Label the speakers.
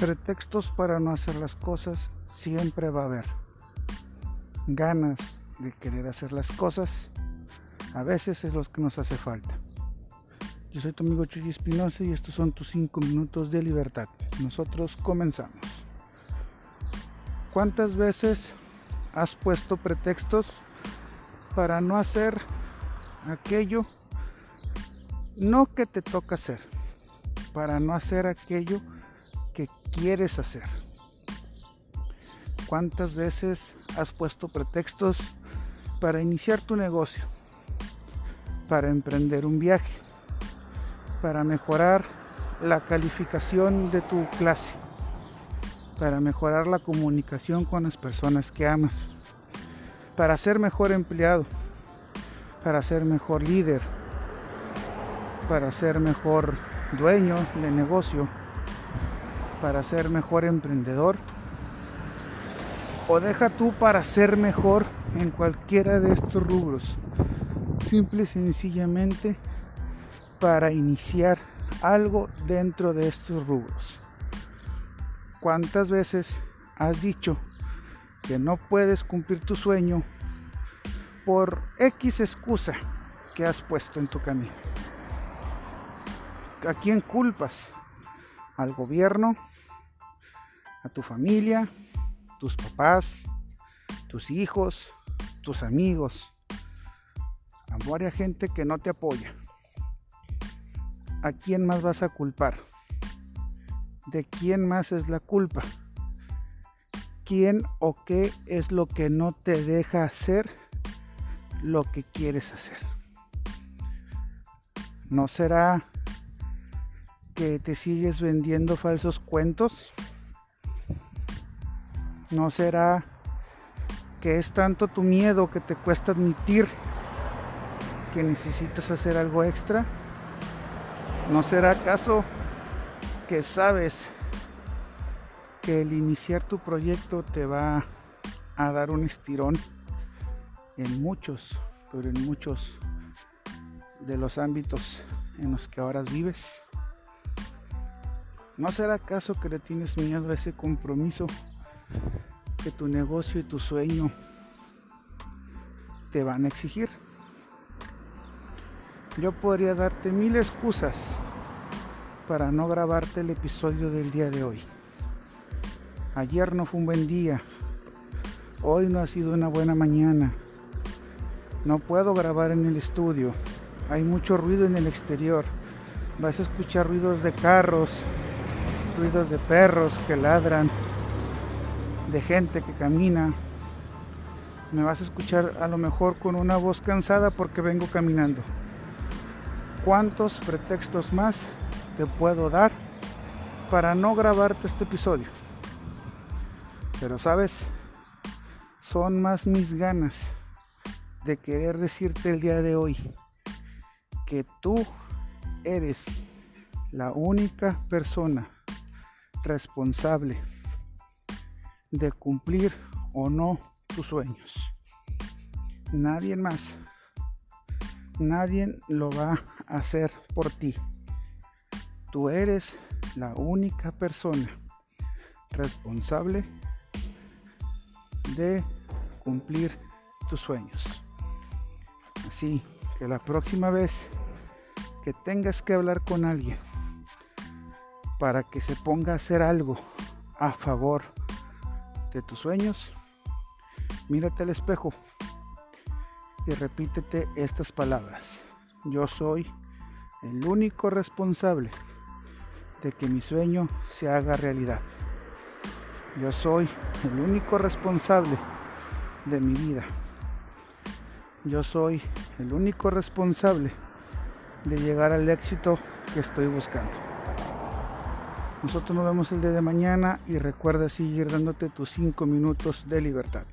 Speaker 1: Pretextos para no hacer las cosas siempre va a haber. Ganas de querer hacer las cosas a veces es lo que nos hace falta. Yo soy tu amigo Chuy Espinosa y estos son tus 5 minutos de libertad. Nosotros comenzamos. ¿Cuántas veces has puesto pretextos para no hacer aquello no que te toca hacer, para no hacer aquello que quieres hacer? ¿Cuántas veces has puesto pretextos para iniciar tu negocio, para emprender un viaje, para mejorar la calificación de tu clase, para mejorar la comunicación con las personas que amas, para ser mejor empleado, para ser mejor líder, para ser mejor dueño de negocio, para ser mejor emprendedor? ¿O deja tú para ser mejor en cualquiera de estos rubros? Simple y sencillamente para iniciar algo dentro de estos rubros. ¿Cuántas veces has dicho que no puedes cumplir tu sueño por X excusa que has puesto en tu camino? ¿A quién culpas? ¿Al gobierno? ¿A tu familia? ¿Tus papás? ¿Tus hijos? ¿Tus amigos? A varias gente que no te apoya. ¿A quién más vas a culpar? ¿De quién más es la culpa? ¿Quién o qué es lo que no te deja hacer lo que quieres hacer? ¿No será que te sigues vendiendo falsos cuentos? ¿No será que es tanto tu miedo que te cuesta admitir que necesitas hacer algo extra? ¿No será acaso que sabes que el iniciar tu proyecto te va a dar un estirón en muchos, pero en muchos de los ámbitos en los que ahora vives? ¿No será acaso que le tienes miedo a ese compromiso que tu negocio y tu sueño te van a exigir? Yo podría darte mil excusas para no grabarte el episodio del día de hoy. Ayer no fue un buen día. Hoy no ha sido una buena mañana. No puedo grabar en el estudio. Hay mucho ruido en el exterior. Vas a escuchar ruidos de carros, ruidos de perros que ladran, de gente que camina. Me vas a escuchar a lo mejor con una voz cansada porque vengo caminando. ¿Cuántos pretextos más te puedo dar para no grabarte este episodio? Pero sabes, son más mis ganas de querer decirte el día de hoy que tú eres la única persona responsable de cumplir o no tus sueños. Nadie más. Nadie lo va a hacer por ti. Tú eres la única persona responsable de cumplir tus sueños. Así que la próxima vez que tengas que hablar con alguien para que se ponga a hacer algo a favor de tus sueños, mírate al espejo y repítete estas palabras. Yo soy el único responsable de que mi sueño se haga realidad. Yo soy el único responsable de mi vida. Yo soy el único responsable de llegar al éxito que estoy buscando. Nosotros nos vemos el día de mañana y recuerda seguir dándote tus 5 minutos de libertad.